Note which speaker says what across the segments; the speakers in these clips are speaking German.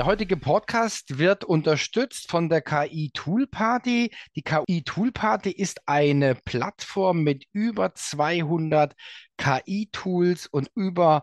Speaker 1: Der heutige Podcast wird unterstützt von der KI Tool Party. Die KI Tool Party ist eine Plattform mit über 200 KI-Tools und über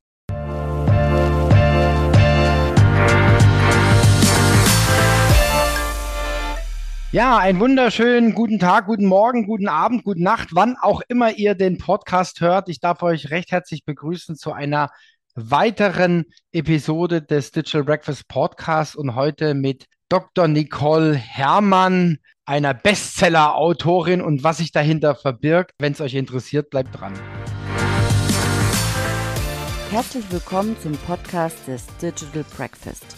Speaker 1: Ja, einen wunderschönen guten Tag, guten Morgen, guten Abend, gute Nacht, wann auch immer ihr den Podcast hört. Ich darf euch recht herzlich begrüßen zu einer weiteren Episode des Digital Breakfast Podcasts und heute mit Dr. Nicole Herrmann, einer Bestseller-Autorin und was sich dahinter verbirgt. Wenn es euch interessiert, bleibt dran.
Speaker 2: Herzlich willkommen zum Podcast des Digital Breakfast.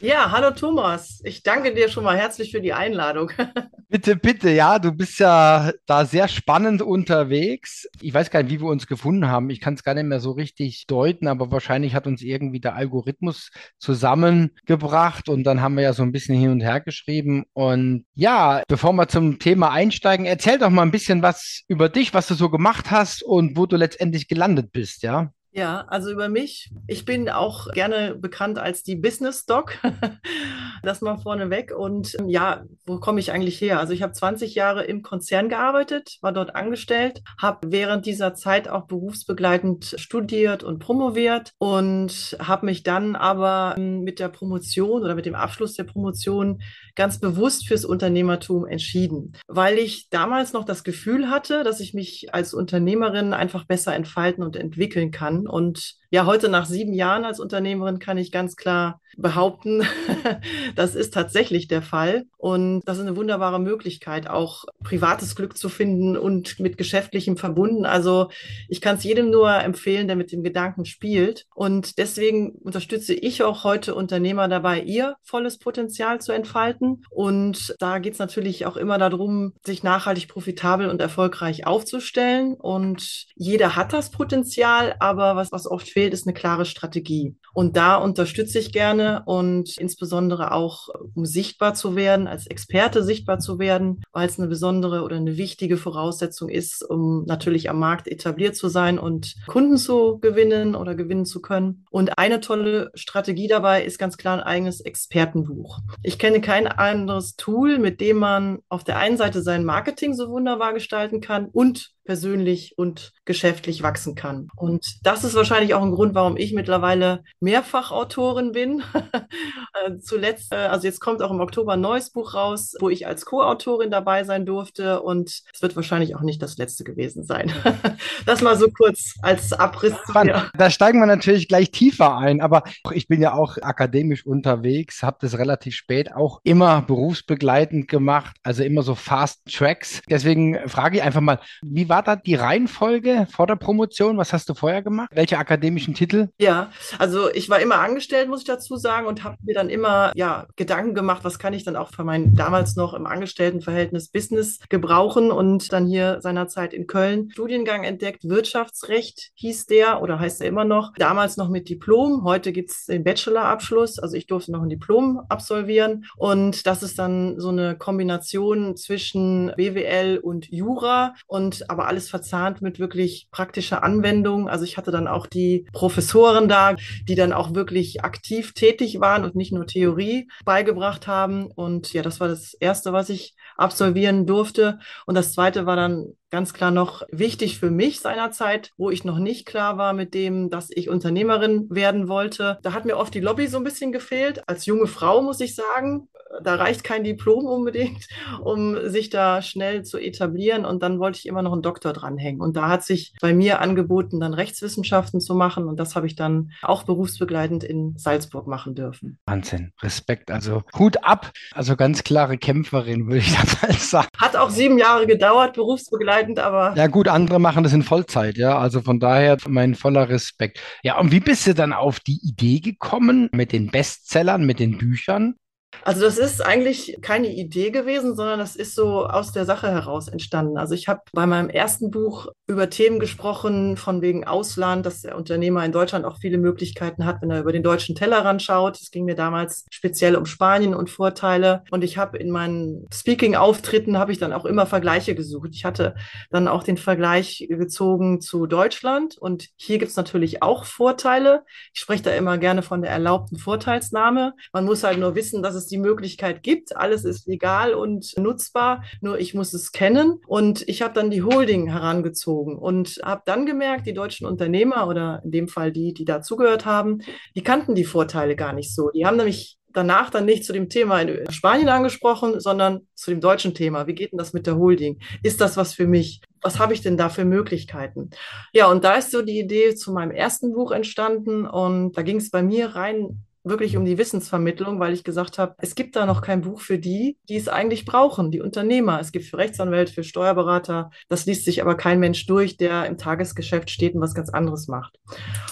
Speaker 3: Ja, hallo Thomas. Ich danke dir schon mal herzlich für die Einladung.
Speaker 1: Bitte, bitte, ja, du bist ja da sehr spannend unterwegs. Ich weiß gar nicht, wie wir uns gefunden haben. Ich kann es gar nicht mehr so richtig deuten, aber wahrscheinlich hat uns irgendwie der Algorithmus zusammengebracht und dann haben wir ja so ein bisschen hin und her geschrieben. Und ja, bevor wir zum Thema einsteigen, erzähl doch mal ein bisschen was über dich, was du so gemacht hast und wo du letztendlich gelandet bist, ja?
Speaker 3: Ja, also über mich. Ich bin auch gerne bekannt als die Business Doc. das mal vorneweg. Und ähm, ja, wo komme ich eigentlich her? Also ich habe 20 Jahre im Konzern gearbeitet, war dort angestellt, habe während dieser Zeit auch berufsbegleitend studiert und promoviert und habe mich dann aber ähm, mit der Promotion oder mit dem Abschluss der Promotion ganz bewusst fürs Unternehmertum entschieden, weil ich damals noch das Gefühl hatte, dass ich mich als Unternehmerin einfach besser entfalten und entwickeln kann und ja, heute nach sieben Jahren als Unternehmerin kann ich ganz klar behaupten, das ist tatsächlich der Fall. Und das ist eine wunderbare Möglichkeit, auch privates Glück zu finden und mit geschäftlichem verbunden. Also ich kann es jedem nur empfehlen, der mit dem Gedanken spielt. Und deswegen unterstütze ich auch heute Unternehmer dabei, ihr volles Potenzial zu entfalten. Und da geht es natürlich auch immer darum, sich nachhaltig profitabel und erfolgreich aufzustellen. Und jeder hat das Potenzial, aber was, was oft fehlt, ist eine klare Strategie. Und da unterstütze ich gerne und insbesondere auch, um sichtbar zu werden, als Experte sichtbar zu werden, weil es eine besondere oder eine wichtige Voraussetzung ist, um natürlich am Markt etabliert zu sein und Kunden zu gewinnen oder gewinnen zu können. Und eine tolle Strategie dabei ist ganz klar ein eigenes Expertenbuch. Ich kenne kein anderes Tool, mit dem man auf der einen Seite sein Marketing so wunderbar gestalten kann und persönlich und geschäftlich wachsen kann. Und das ist wahrscheinlich auch ein Grund, warum ich mittlerweile Mehrfachautorin bin. Äh, zuletzt, äh, also jetzt kommt auch im Oktober ein neues Buch raus, wo ich als Co-Autorin dabei sein durfte. Und es wird wahrscheinlich auch nicht das letzte gewesen sein. das mal so kurz als Abriss.
Speaker 1: Ja. Da steigen wir natürlich gleich tiefer ein. Aber ich bin ja auch akademisch unterwegs, habe das relativ spät auch immer berufsbegleitend gemacht, also immer so Fast Tracks. Deswegen frage ich einfach mal, wie war war da die Reihenfolge vor der Promotion? Was hast du vorher gemacht? Welche akademischen Titel?
Speaker 3: Ja, also ich war immer angestellt, muss ich dazu sagen, und habe mir dann immer ja, Gedanken gemacht, was kann ich dann auch für mein damals noch im Angestelltenverhältnis Business gebrauchen und dann hier seinerzeit in Köln Studiengang entdeckt. Wirtschaftsrecht hieß der oder heißt er immer noch. Damals noch mit Diplom. Heute gibt es den Bachelorabschluss. Also ich durfte noch ein Diplom absolvieren. Und das ist dann so eine Kombination zwischen BWL und Jura und aber alles verzahnt mit wirklich praktischer Anwendung. Also ich hatte dann auch die Professoren da, die dann auch wirklich aktiv tätig waren und nicht nur Theorie beigebracht haben. Und ja, das war das Erste, was ich absolvieren durfte. Und das Zweite war dann ganz klar noch wichtig für mich seinerzeit, wo ich noch nicht klar war mit dem, dass ich Unternehmerin werden wollte. Da hat mir oft die Lobby so ein bisschen gefehlt. Als junge Frau muss ich sagen, da reicht kein Diplom unbedingt, um sich da schnell zu etablieren. Und dann wollte ich immer noch einen Doktor dranhängen. Und da hat sich bei mir angeboten, dann Rechtswissenschaften zu machen. Und das habe ich dann auch berufsbegleitend in Salzburg machen dürfen.
Speaker 1: Wahnsinn, Respekt. Also Hut ab. Also ganz klare Kämpferin, würde ich da mal sagen.
Speaker 3: Hat auch sieben Jahre gedauert, berufsbegleitend begleitend, aber.
Speaker 1: Ja, gut, andere machen das in Vollzeit, ja. Also von daher mein voller Respekt. Ja, und wie bist du dann auf die Idee gekommen mit den Bestsellern, mit den Büchern?
Speaker 3: Also das ist eigentlich keine Idee gewesen, sondern das ist so aus der Sache heraus entstanden. Also ich habe bei meinem ersten Buch über Themen gesprochen, von wegen Ausland, dass der Unternehmer in Deutschland auch viele Möglichkeiten hat, wenn er über den deutschen Tellerrand schaut. Es ging mir damals speziell um Spanien und Vorteile. Und ich habe in meinen Speaking-Auftritten habe ich dann auch immer Vergleiche gesucht. Ich hatte dann auch den Vergleich gezogen zu Deutschland. Und hier gibt es natürlich auch Vorteile. Ich spreche da immer gerne von der erlaubten Vorteilsnahme. Man muss halt nur wissen, dass es die Möglichkeit gibt. Alles ist legal und nutzbar, nur ich muss es kennen. Und ich habe dann die Holding herangezogen und habe dann gemerkt, die deutschen Unternehmer oder in dem Fall die, die dazugehört haben, die kannten die Vorteile gar nicht so. Die haben nämlich danach dann nicht zu dem Thema in Spanien angesprochen, sondern zu dem deutschen Thema. Wie geht denn das mit der Holding? Ist das was für mich? Was habe ich denn da für Möglichkeiten? Ja, und da ist so die Idee zu meinem ersten Buch entstanden und da ging es bei mir rein wirklich um die Wissensvermittlung, weil ich gesagt habe, es gibt da noch kein Buch für die, die es eigentlich brauchen, die Unternehmer. Es gibt für Rechtsanwälte, für Steuerberater. Das liest sich aber kein Mensch durch, der im Tagesgeschäft steht und was ganz anderes macht.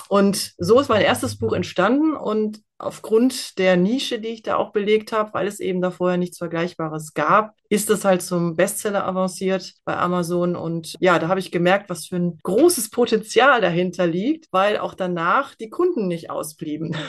Speaker 3: Und so ist mein erstes Buch entstanden und aufgrund der Nische, die ich da auch belegt habe, weil es eben da vorher nichts Vergleichbares gab, ist es halt zum Bestseller avanciert bei Amazon. Und ja, da habe ich gemerkt, was für ein großes Potenzial dahinter liegt, weil auch danach die Kunden nicht ausblieben.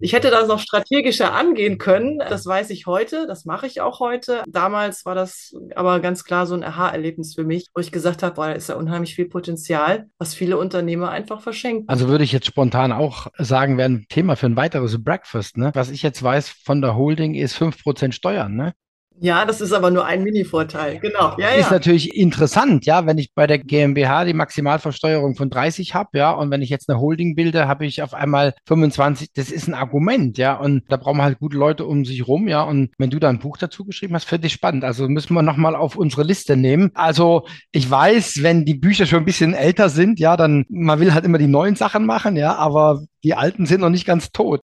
Speaker 3: Ich hätte das noch strategischer angehen können. Das weiß ich heute. Das mache ich auch heute. Damals war das aber ganz klar so ein Aha-Erlebnis für mich, wo ich gesagt habe, boah, da ist ja unheimlich viel Potenzial, was viele Unternehmer einfach verschenken.
Speaker 1: Also würde ich jetzt spontan auch sagen, wäre ein Thema für ein weiteres Breakfast, ne? Was ich jetzt weiß von der Holding ist 5% Steuern, ne?
Speaker 3: Ja, das ist aber nur ein Mini-Vorteil. Genau. Ja,
Speaker 1: ist ja. natürlich interessant, ja, wenn ich bei der GmbH die Maximalversteuerung von 30 habe, ja, und wenn ich jetzt eine Holding bilde, habe ich auf einmal 25. Das ist ein Argument, ja, und da brauchen wir halt gute Leute um sich rum, ja. Und wenn du da ein Buch dazu geschrieben hast, finde ich spannend. Also müssen wir nochmal auf unsere Liste nehmen. Also ich weiß, wenn die Bücher schon ein bisschen älter sind, ja, dann man will halt immer die neuen Sachen machen, ja, aber die alten sind noch nicht ganz tot.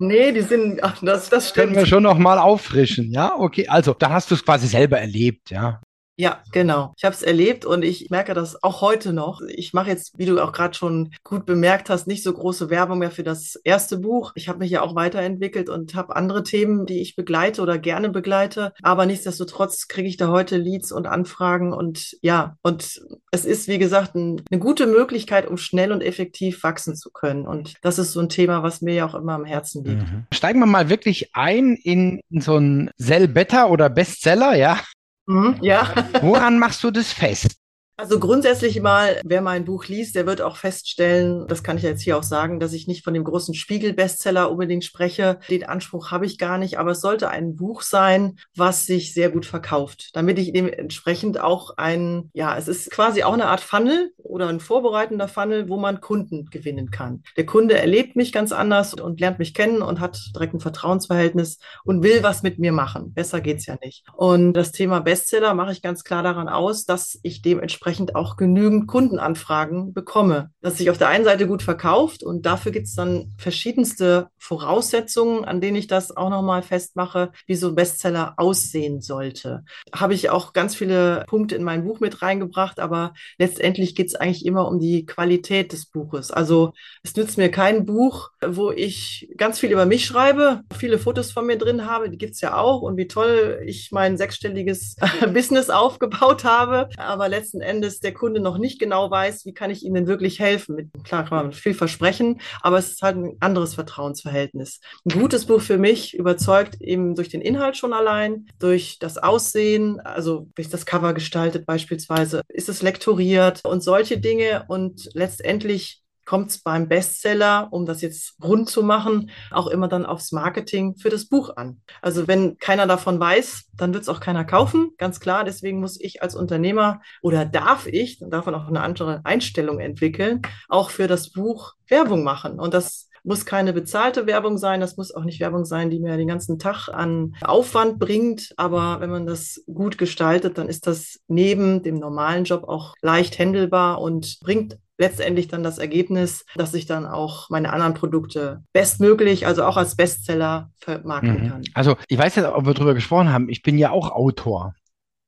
Speaker 3: Nee, die sind, ach, das, das stimmt.
Speaker 1: Können wir schon noch mal auffrischen, ja? Okay, also da hast du es quasi selber erlebt, ja?
Speaker 3: Ja, genau. Ich habe es erlebt und ich merke das auch heute noch. Ich mache jetzt, wie du auch gerade schon gut bemerkt hast, nicht so große Werbung mehr für das erste Buch. Ich habe mich ja auch weiterentwickelt und habe andere Themen, die ich begleite oder gerne begleite. Aber nichtsdestotrotz kriege ich da heute Leads und Anfragen und ja, und es ist, wie gesagt, ein, eine gute Möglichkeit, um schnell und effektiv wachsen zu können. Und das ist so ein Thema, was mir ja auch immer am Herzen liegt. Mhm.
Speaker 1: Steigen wir mal wirklich ein in, so ein Sell Better oder Bestseller, ja?
Speaker 3: Mhm, ja.
Speaker 1: Woran machst du das fest?
Speaker 3: Also grundsätzlich mal, wer mein Buch liest, der wird auch feststellen, das kann ich jetzt hier auch sagen, dass ich nicht von dem großen Spiegel-Bestseller unbedingt spreche. Den Anspruch habe ich gar nicht, aber es sollte ein Buch sein, was sich sehr gut verkauft, damit ich dementsprechend auch ein, ja, es ist quasi auch eine Art Funnel oder ein vorbereitender Funnel, wo man Kunden gewinnen kann. Der Kunde erlebt mich ganz anders und lernt mich kennen und hat direkt ein Vertrauensverhältnis und will was mit mir machen. Besser geht's ja nicht. Und das Thema Bestseller mache ich ganz klar daran aus, dass ich dementsprechend dementsprechend auch genügend Kundenanfragen bekomme. Dass sich auf der einen Seite gut verkauft und dafür gibt es dann verschiedenste Voraussetzungen, an denen ich das auch nochmal festmache, wie so ein Bestseller aussehen sollte. Habe ich auch ganz viele Punkte in mein Buch mit reingebracht, aber letztendlich geht es eigentlich immer um die Qualität des Buches. Also es nützt mir kein Buch, wo ich ganz viel über mich schreibe, viele Fotos von mir drin habe, die gibt es ja auch und wie toll ich mein sechsstelliges Business aufgebaut habe, aber letzten Endes der Kunde noch nicht genau weiß, wie kann ich ihm denn wirklich helfen. Klar kann man viel versprechen, aber es ist halt ein anderes Vertrauensverhältnis. Ein gutes Buch für mich überzeugt eben durch den Inhalt schon allein, durch das Aussehen, also durch das Cover gestaltet beispielsweise, ist es lektoriert und solche Dinge und letztendlich kommt es beim Bestseller, um das jetzt rund zu machen, auch immer dann aufs Marketing für das Buch an. Also wenn keiner davon weiß, dann wird es auch keiner kaufen, ganz klar. Deswegen muss ich als Unternehmer oder darf ich, dann darf man auch eine andere Einstellung entwickeln, auch für das Buch Werbung machen. Und das muss keine bezahlte Werbung sein, das muss auch nicht Werbung sein, die mir den ganzen Tag an Aufwand bringt. Aber wenn man das gut gestaltet, dann ist das neben dem normalen Job auch leicht händelbar und bringt letztendlich dann das Ergebnis, dass ich dann auch meine anderen Produkte bestmöglich, also auch als Bestseller vermarkten mhm. kann.
Speaker 1: Also ich weiß jetzt, ob wir darüber gesprochen haben, ich bin ja auch Autor.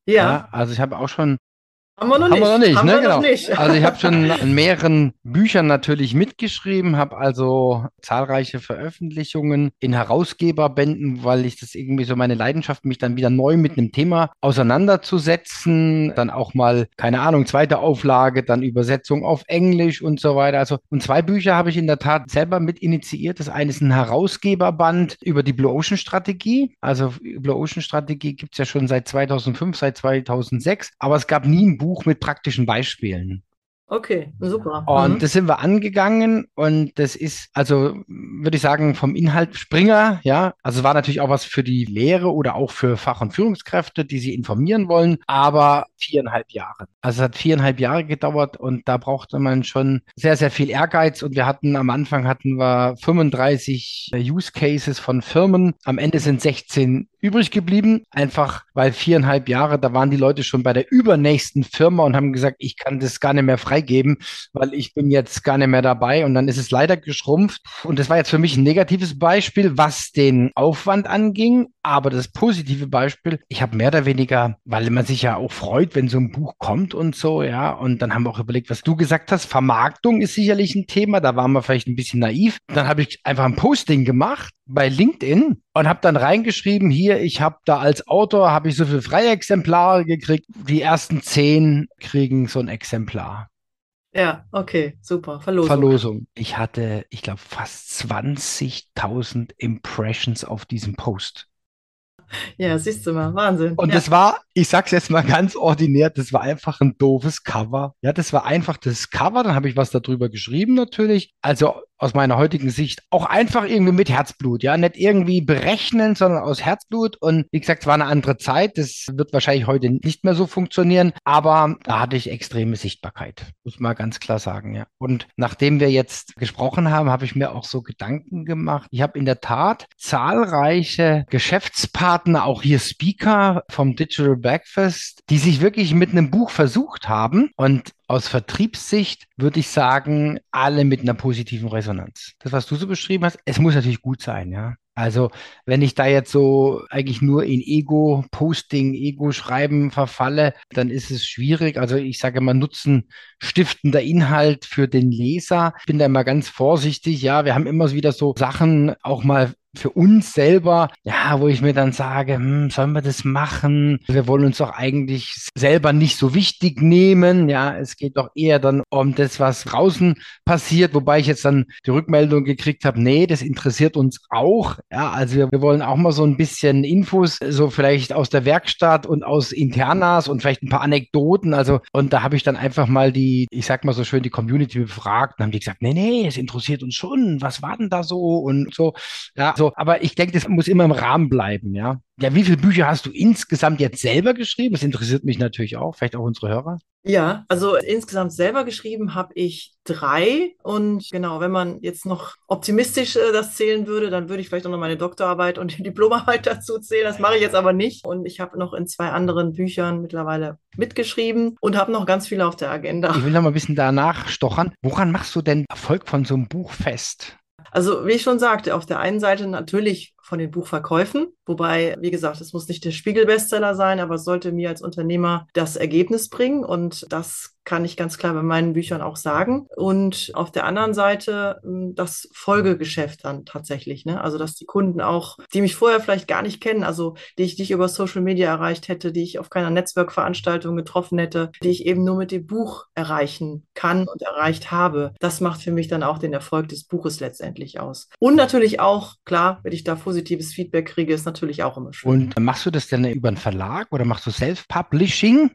Speaker 1: Ja. ja also ich habe auch schon
Speaker 3: haben wir noch haben nicht. Wir noch nicht,
Speaker 1: haben ne? genau. Nicht. Also ich habe schon in mehreren Büchern natürlich mitgeschrieben, habe also zahlreiche Veröffentlichungen in Herausgeberbänden, weil ich das irgendwie so meine Leidenschaft, mich dann wieder neu mit einem Thema auseinanderzusetzen. Dann auch mal, keine Ahnung, zweite Auflage, dann Übersetzung auf Englisch und so weiter. Also und zwei Bücher habe ich in der Tat selber mit initiiert. Das eine ist ein Herausgeberband über die Blue Ocean Strategie. Also Blue Ocean Strategie gibt es ja schon seit 2005, seit 2006, aber es gab nie ein Buch, Buch mit praktischen Beispielen.
Speaker 3: Okay, super.
Speaker 1: Und mhm. das sind wir angegangen und das ist, also würde ich sagen, vom Inhalt Springer, ja. Also war natürlich auch was für die Lehre oder auch für Fach- und Führungskräfte, die sie informieren wollen, aber viereinhalb Jahre. Also es hat viereinhalb Jahre gedauert und da brauchte man schon sehr, sehr viel Ehrgeiz und wir hatten am Anfang hatten wir 35 Use Cases von Firmen. Am Ende sind 16 übrig geblieben, einfach weil viereinhalb Jahre, da waren die Leute schon bei der übernächsten Firma und haben gesagt, ich kann das gar nicht mehr freigeben, weil ich bin jetzt gar nicht mehr dabei. Und dann ist es leider geschrumpft. Und das war jetzt für mich ein negatives Beispiel, was den Aufwand anging, aber das positive Beispiel, ich habe mehr oder weniger, weil man sich ja auch freut, wenn so ein Buch kommt und so, ja, und dann haben wir auch überlegt, was du gesagt hast, Vermarktung ist sicherlich ein Thema, da waren wir vielleicht ein bisschen naiv. Dann habe ich einfach ein Posting gemacht bei LinkedIn und habe dann reingeschrieben, hier, ich habe da als Autor, habe ich so viele freie Exemplare gekriegt, die ersten zehn kriegen so ein Exemplar.
Speaker 3: Ja, okay, super. Verlosung.
Speaker 1: Verlosung. Ich hatte, ich glaube, fast 20.000 Impressions auf diesem Post.
Speaker 3: Ja, siehst du mal, Wahnsinn.
Speaker 1: Und
Speaker 3: ja.
Speaker 1: das war, ich sag's jetzt mal ganz ordinär, das war einfach ein doofes Cover. Ja, das war einfach das Cover, dann habe ich was darüber geschrieben natürlich. Also aus meiner heutigen Sicht auch einfach irgendwie mit Herzblut, ja, nicht irgendwie berechnen, sondern aus Herzblut. Und wie gesagt, es war eine andere Zeit. Das wird wahrscheinlich heute nicht mehr so funktionieren, aber da hatte ich extreme Sichtbarkeit, muss man ganz klar sagen, ja. Und nachdem wir jetzt gesprochen haben, habe ich mir auch so Gedanken gemacht. Ich habe in der Tat zahlreiche Geschäftspartner, auch hier Speaker vom Digital Breakfast, die sich wirklich mit einem Buch versucht haben und aus Vertriebssicht würde ich sagen, alle mit einer positiven Resonanz. Das, was du so beschrieben hast, es muss natürlich gut sein, ja. Also, wenn ich da jetzt so eigentlich nur in Ego-Posting, Ego-Schreiben verfalle, dann ist es schwierig. Also, ich sage mal, Nutzen stiftender Inhalt für den Leser. Ich bin da immer ganz vorsichtig. Ja, wir haben immer wieder so Sachen auch mal für uns selber, ja, wo ich mir dann sage, hm, sollen wir das machen? Wir wollen uns doch eigentlich selber nicht so wichtig nehmen. Ja, es geht doch eher dann um das, was draußen passiert, wobei ich jetzt dann die Rückmeldung gekriegt habe, nee, das interessiert uns auch. Ja, also wir, wir wollen auch mal so ein bisschen Infos, so vielleicht aus der Werkstatt und aus Internas und vielleicht ein paar Anekdoten. Also, und da habe ich dann einfach mal die, ich sag mal so schön, die Community befragt und haben die gesagt, nee, nee, es interessiert uns schon. Was war denn da so? Und so, ja, so, aber ich denke, das muss immer im Rahmen bleiben, ja. Ja, wie viele Bücher hast du insgesamt jetzt selber geschrieben? Das interessiert mich natürlich auch, vielleicht auch unsere Hörer.
Speaker 3: Ja, also insgesamt selber geschrieben habe ich drei. Und genau, wenn man jetzt noch optimistisch äh, das zählen würde, dann würde ich vielleicht auch noch meine Doktorarbeit und die Diplomarbeit dazu zählen. Das mache ich jetzt aber nicht. Und ich habe noch in zwei anderen Büchern mittlerweile mitgeschrieben und habe noch ganz viele auf der Agenda.
Speaker 1: Ich will noch mal ein bisschen danach stochern. Woran machst du denn Erfolg von so einem Buch fest?
Speaker 3: Also wie ich schon sagte, auf der einen Seite natürlich von den Buchverkäufen. Wobei, wie gesagt, es muss nicht der Spiegel-Bestseller sein, aber es sollte mir als Unternehmer das Ergebnis bringen. Und das kann ich ganz klar bei meinen Büchern auch sagen. Und auf der anderen Seite hm, das Folgegeschäft dann tatsächlich. Ne? Also, dass die Kunden auch, die mich vorher vielleicht gar nicht kennen, also die ich nicht über Social Media erreicht hätte, die ich auf keiner Netzwerkveranstaltung getroffen hätte, die ich eben nur mit dem Buch erreichen kann und erreicht habe. Das macht für mich dann auch den Erfolg des Buches letztendlich aus. Und natürlich auch, klar, wenn ich da positives Feedback kriege, ist natürlich auch immer schön.
Speaker 1: Und machst du das denn über einen Verlag oder machst du Self-Publishing?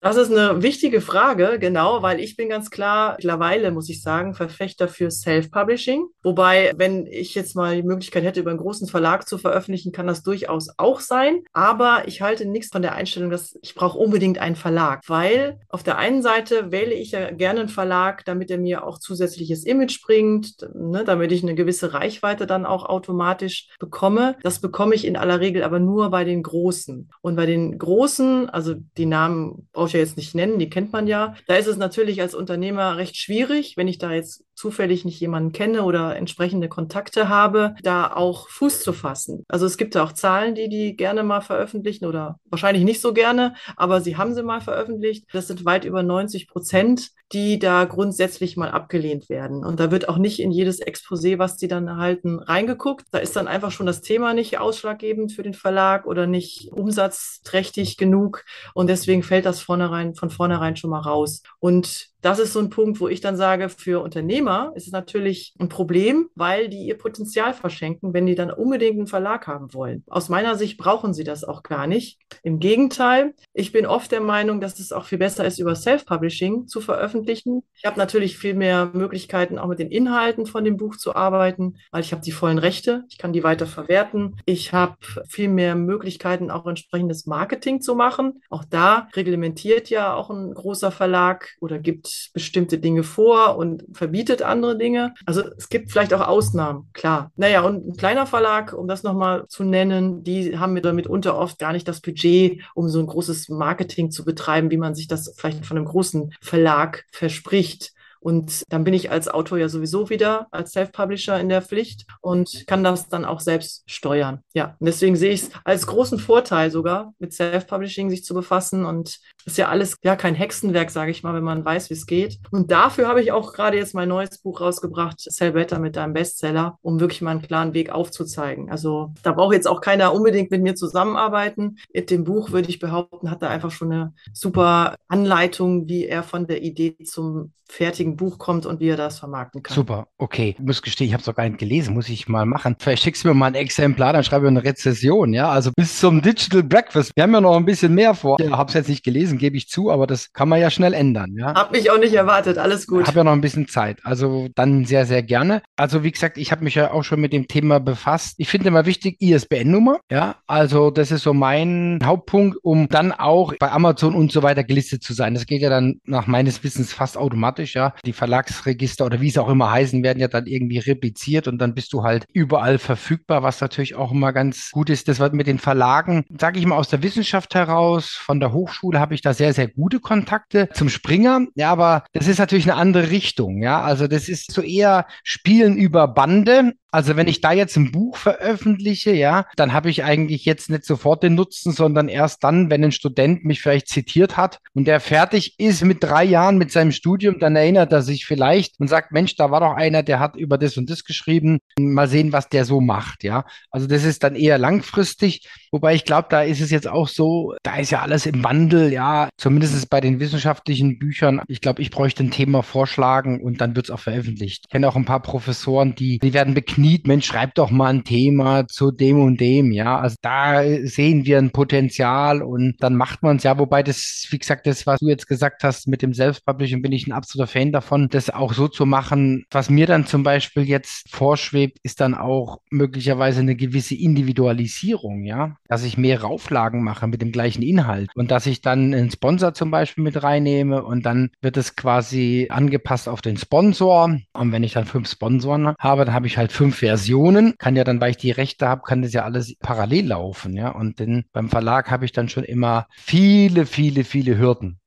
Speaker 3: Das ist eine wichtige Frage, genau, weil ich bin ganz klar mittlerweile, muss ich sagen, Verfechter für Self-Publishing. Wobei, wenn ich jetzt mal die Möglichkeit hätte, über einen großen Verlag zu veröffentlichen, kann das durchaus auch sein. Aber ich halte nichts von der Einstellung, dass ich brauche unbedingt einen Verlag, weil auf der einen Seite wähle ich ja gerne einen Verlag, damit er mir auch zusätzliches Image bringt, ne, damit ich eine gewisse Reichweite dann auch automatisch bekomme. Das bekomme ich in aller Regel aber nur bei den Großen. Und bei den Großen, also die Namen brauche ich ja jetzt nicht nennen, die kennt man ja. Da ist es natürlich als Unternehmer recht schwierig, wenn ich da jetzt zufällig nicht jemanden kenne oder entsprechende Kontakte habe, da auch Fuß zu fassen. Also es gibt da auch Zahlen, die die gerne mal veröffentlichen oder wahrscheinlich nicht so gerne, aber sie haben sie mal veröffentlicht. Das sind weit über 90 Prozent, die da grundsätzlich mal abgelehnt werden. Und da wird auch nicht in jedes Exposé, was die dann erhalten, reingeguckt. Da ist dann einfach schon das Thema nicht ausschlaggebend für den Verlag oder nicht umsatzträchtig genug. Und deswegen fällt das vornherein, von vornherein schon mal raus. Und das ist so ein Punkt, wo ich dann sage, für Unternehmer ist es natürlich ein Problem, weil die ihr Potenzial verschenken, wenn die dann unbedingt einen Verlag haben wollen. Aus meiner Sicht brauchen sie das auch gar nicht. Im Gegenteil, ich bin oft der Meinung, dass es auch viel besser ist, über Self-Publishing zu veröffentlichen. Ich habe natürlich viel mehr Möglichkeiten, auch mit den Inhalten von dem Buch zu arbeiten, weil ich habe die vollen Rechte, ich kann die weiter verwerten. Ich habe viel mehr Möglichkeiten, auch entsprechendes Marketing zu machen. Auch da reglementiert ja auch ein großer Verlag oder gibt bestimmte Dinge vor und verbietet andere Dinge. Also es gibt vielleicht auch Ausnahmen, klar. Naja, und ein kleiner Verlag, um das nochmal zu nennen, die haben mitunter oft gar nicht das Budget, um so ein großes Marketing zu betreiben, wie man sich das vielleicht von einem großen Verlag verspricht. Und dann bin ich als Autor ja sowieso wieder als Self-Publisher in der Pflicht und kann das dann auch selbst steuern. Ja, und deswegen sehe ich es als großen Vorteil sogar, mit Self-Publishing sich zu befassen. Und ist ja alles ja kein Hexenwerk, sage ich mal, wenn man weiß, wie es geht. Und dafür habe ich auch gerade jetzt mein neues Buch rausgebracht, Sell Better mit deinem Bestseller, um wirklich mal einen klaren Weg aufzuzeigen. Also da braucht jetzt auch keiner unbedingt mit mir zusammenarbeiten. Mit dem Buch würde ich behaupten, hat er einfach schon eine super Anleitung, wie er von der Idee zum fertigen Buch kommt und wie er das vermarkten kann.
Speaker 1: Super, okay. Ich muss gestehen, ich habe es auch gar nicht gelesen, muss ich mal machen. Vielleicht schickst du mir mal ein Exemplar, dann schreibe ich eine Rezession, ja. Also bis zum Digital Breakfast. Wir haben ja noch ein bisschen mehr vor. Ich habe es jetzt nicht gelesen, gebe ich zu, aber das kann man ja schnell ändern, ja.
Speaker 3: Hab mich auch nicht erwartet, alles gut.
Speaker 1: Ich habe ja noch ein bisschen Zeit, also dann sehr, sehr gerne. Also wie gesagt, ich habe mich ja auch schon mit dem Thema befasst. Ich finde immer wichtig, ISBN-Nummer, ja. Also das ist so mein Hauptpunkt, um dann auch bei Amazon und so weiter gelistet zu sein. Das geht ja dann nach meines Wissens fast automatisch, ja. Die Verlagsregister oder wie es auch immer heißen, werden ja dann irgendwie repliziert und dann bist du halt überall verfügbar, was natürlich auch immer ganz gut ist. Das wird mit den Verlagen, sage ich mal aus der Wissenschaft heraus, von der Hochschule habe ich da sehr, sehr gute Kontakte zum Springer. Ja, aber das ist natürlich eine andere Richtung. Ja, also das ist so eher Spielen über Bande also wenn ich da jetzt ein Buch veröffentliche, ja, dann habe ich eigentlich jetzt nicht sofort den Nutzen, sondern erst dann, wenn ein Student mich vielleicht zitiert hat und der fertig ist mit drei Jahren mit seinem Studium, dann erinnert er sich vielleicht und sagt, Mensch, da war doch einer, der hat über das und das geschrieben. Mal sehen, was der so macht, ja. Also das ist dann eher langfristig, wobei ich glaube, da ist es jetzt auch so, da ist ja alles im Wandel, ja, zumindest bei den wissenschaftlichen Büchern. Ich glaube, ich bräuchte ein Thema vorschlagen und dann wird es auch veröffentlicht. Ich kenne auch ein paar Professoren, die, die werden bekniet Need, Mensch, schreib doch mal ein Thema zu dem und dem, ja. Also da sehen wir ein Potenzial und dann macht man es ja, wobei das, wie gesagt, das, was du jetzt gesagt hast mit dem Self-Publishing, bin ich ein absoluter Fan davon, das auch so zu machen. Was mir dann zum Beispiel jetzt vorschwebt, ist dann auch möglicherweise eine gewisse Individualisierung, ja. Dass ich mehr Auflagen mache mit dem gleichen Inhalt und dass ich dann einen Sponsor zum Beispiel mit reinnehme und dann wird es quasi angepasst auf den Sponsor. Und wenn ich dann fünf Sponsoren habe, dann habe ich halt fünf Versionen. Kann ja dann, weil ich die Rechte habe, kann das ja alles parallel laufen, ja. Und denn beim Verlag habe ich dann schon immer viele, viele, viele Hürden.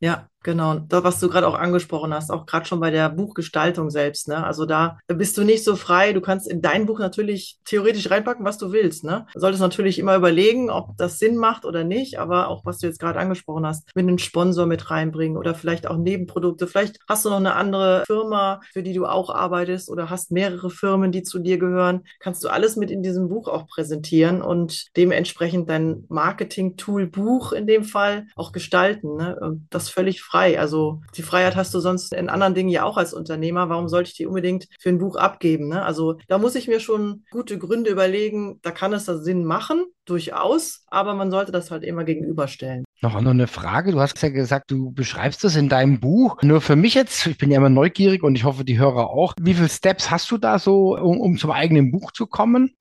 Speaker 3: Ja, Genau, das, was du gerade auch angesprochen hast, auch gerade schon bei der Buchgestaltung selbst. Ne? Also da bist du nicht so frei. Du kannst in dein Buch natürlich theoretisch reinpacken, was du willst. Ne? Du solltest natürlich immer überlegen, ob das Sinn macht oder nicht. Aber auch was du jetzt gerade angesprochen hast, mit einem Sponsor mit reinbringen oder vielleicht auch Nebenprodukte. Vielleicht hast du noch eine andere Firma, für die du auch arbeitest oder hast mehrere Firmen, die zu dir gehören. Kannst du alles mit in diesem Buch auch präsentieren und dementsprechend dein Marketing-Tool Buch in dem Fall auch gestalten. Ne? Das völlig frei frei. Also die Freiheit hast du sonst in anderen Dingen ja auch als Unternehmer. Warum sollte ich die unbedingt für ein Buch abgeben? Ne? Also da muss ich mir schon gute Gründe überlegen. Da kann es da Sinn machen, durchaus, aber man sollte das halt immer gegenüberstellen.
Speaker 1: Noch eine Frage. Du hast ja gesagt, du beschreibst das in deinem Buch. Nur für mich jetzt, ich bin ja immer neugierig und ich hoffe, die Hörer auch. Wie viele Steps hast du da so, um, um zum eigenen Buch zu kommen?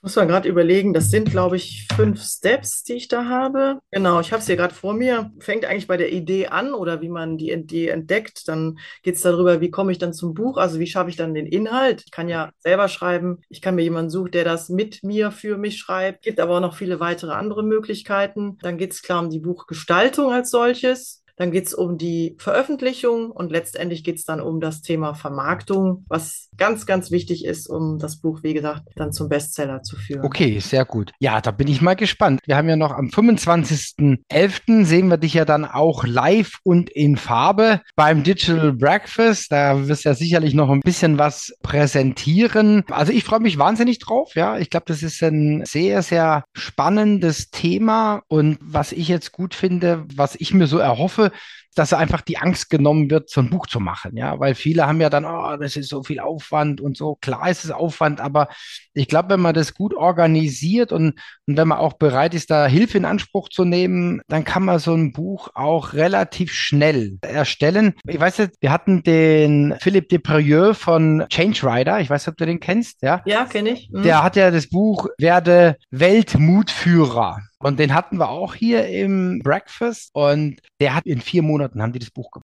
Speaker 3: Muss man gerade überlegen, das sind, glaube ich, fünf Steps, die ich da habe. Genau, ich habe es hier gerade vor mir. Fängt eigentlich bei der Idee an oder wie man die Idee entdeckt. Dann geht es darüber, wie komme ich dann zum Buch, also wie schaffe ich dann den Inhalt. Ich kann ja selber schreiben, ich kann mir jemanden suchen, der das mit mir für mich schreibt. Gibt aber auch noch viele weitere andere Möglichkeiten. Dann geht es klar um die Buchgestaltung als solches. Dann geht es um die Veröffentlichung und letztendlich geht es dann um das Thema Vermarktung, was ganz, ganz wichtig ist, um das Buch, wie gesagt, dann zum Bestseller zu führen.
Speaker 1: Okay, sehr gut. Ja, da bin ich mal gespannt. Wir haben ja noch am 25.11. sehen wir dich ja dann auch live und in Farbe beim Digital Breakfast. Da wirst du ja sicherlich noch ein bisschen was präsentieren. Also ich freue mich wahnsinnig drauf. Ja, ich glaube, das ist ein sehr, sehr spannendes Thema und was ich jetzt gut finde, was ich mir so erhoffe, dass einfach die Angst genommen wird, so ein Buch zu machen. Ja, weil viele haben ja dann, oh, das ist so viel Aufwand und so. Klar ist es Aufwand, aber ich glaube, wenn man das gut organisiert und, und wenn man auch bereit ist, da Hilfe in Anspruch zu nehmen, dann kann man so ein Buch auch relativ schnell erstellen. Ich weiß jetzt, wir hatten den Philipp Deprieux von Change Rider. Ich weiß nicht, ob du den kennst. Ja,
Speaker 3: ja kenne ich.
Speaker 1: Mhm. Der hat ja das Buch Werde Weltmutführer. Und den hatten wir auch hier im Breakfast und der hat in vier Monaten haben die das Buch gemacht.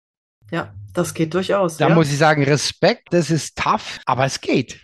Speaker 3: Ja, das geht durchaus.
Speaker 1: Da
Speaker 3: ja.
Speaker 1: muss ich sagen, Respekt, das ist tough, aber es geht.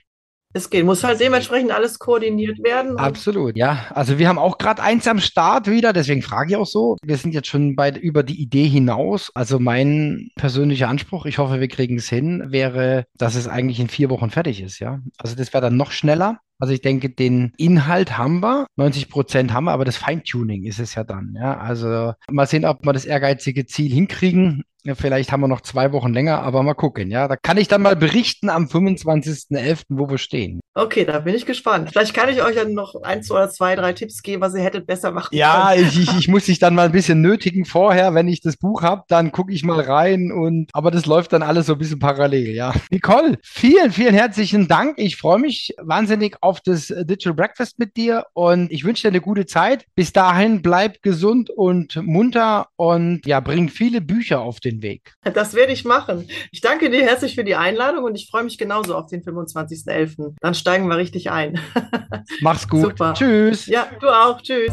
Speaker 3: Es geht, muss halt dementsprechend alles koordiniert werden.
Speaker 1: Absolut, ja. Also wir haben auch gerade eins am Start wieder, deswegen frage ich auch so. Wir sind jetzt schon bei, über die Idee hinaus. Also mein persönlicher Anspruch, ich hoffe, wir kriegen es hin, wäre, dass es eigentlich in vier Wochen fertig ist, ja. Also das wäre dann noch schneller. Also ich denke, den Inhalt haben wir, 90 Prozent haben wir, aber das Feintuning ist es ja dann. Ja, also mal sehen, ob wir das ehrgeizige Ziel hinkriegen. Ja, vielleicht haben wir noch zwei Wochen länger, aber mal gucken. Ja, da kann ich dann mal berichten am 25.11., wo wir stehen.
Speaker 3: Okay, da bin ich gespannt. Vielleicht kann ich euch dann noch ein, zwei oder zwei, drei Tipps geben, was ihr hättet besser machen
Speaker 1: Ja, ich, ich, ich, muss dich dann mal ein bisschen nötigen vorher. Wenn ich das Buch habe, dann gucke ich mal rein und aber das läuft dann alles so ein bisschen parallel, ja. Nicole, vielen, vielen herzlichen Dank. Ich freue mich wahnsinnig auf das Digital Breakfast mit dir und ich wünsche dir eine gute Zeit. Bis dahin bleib gesund und munter und ja, bring viele Bücher auf den Weg.
Speaker 3: Das werde ich machen. Ich danke dir herzlich für die Einladung und ich freue mich genauso auf den 25.11. Dann steigen wir richtig ein.
Speaker 1: Mach's gut. Super. Tschüss.
Speaker 3: Ja, du auch. Tschüss.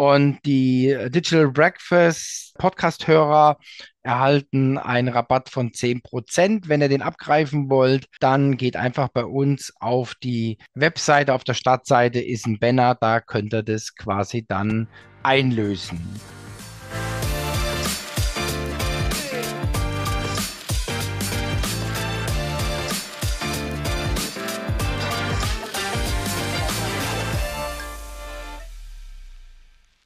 Speaker 1: Und die Digital Breakfast Podcast-Hörer erhalten einen Rabatt von 10%. Wenn ihr den abgreifen wollt, dann geht einfach bei uns auf die Webseite. Auf der Startseite ist ein Banner, da könnt ihr das quasi dann einlösen.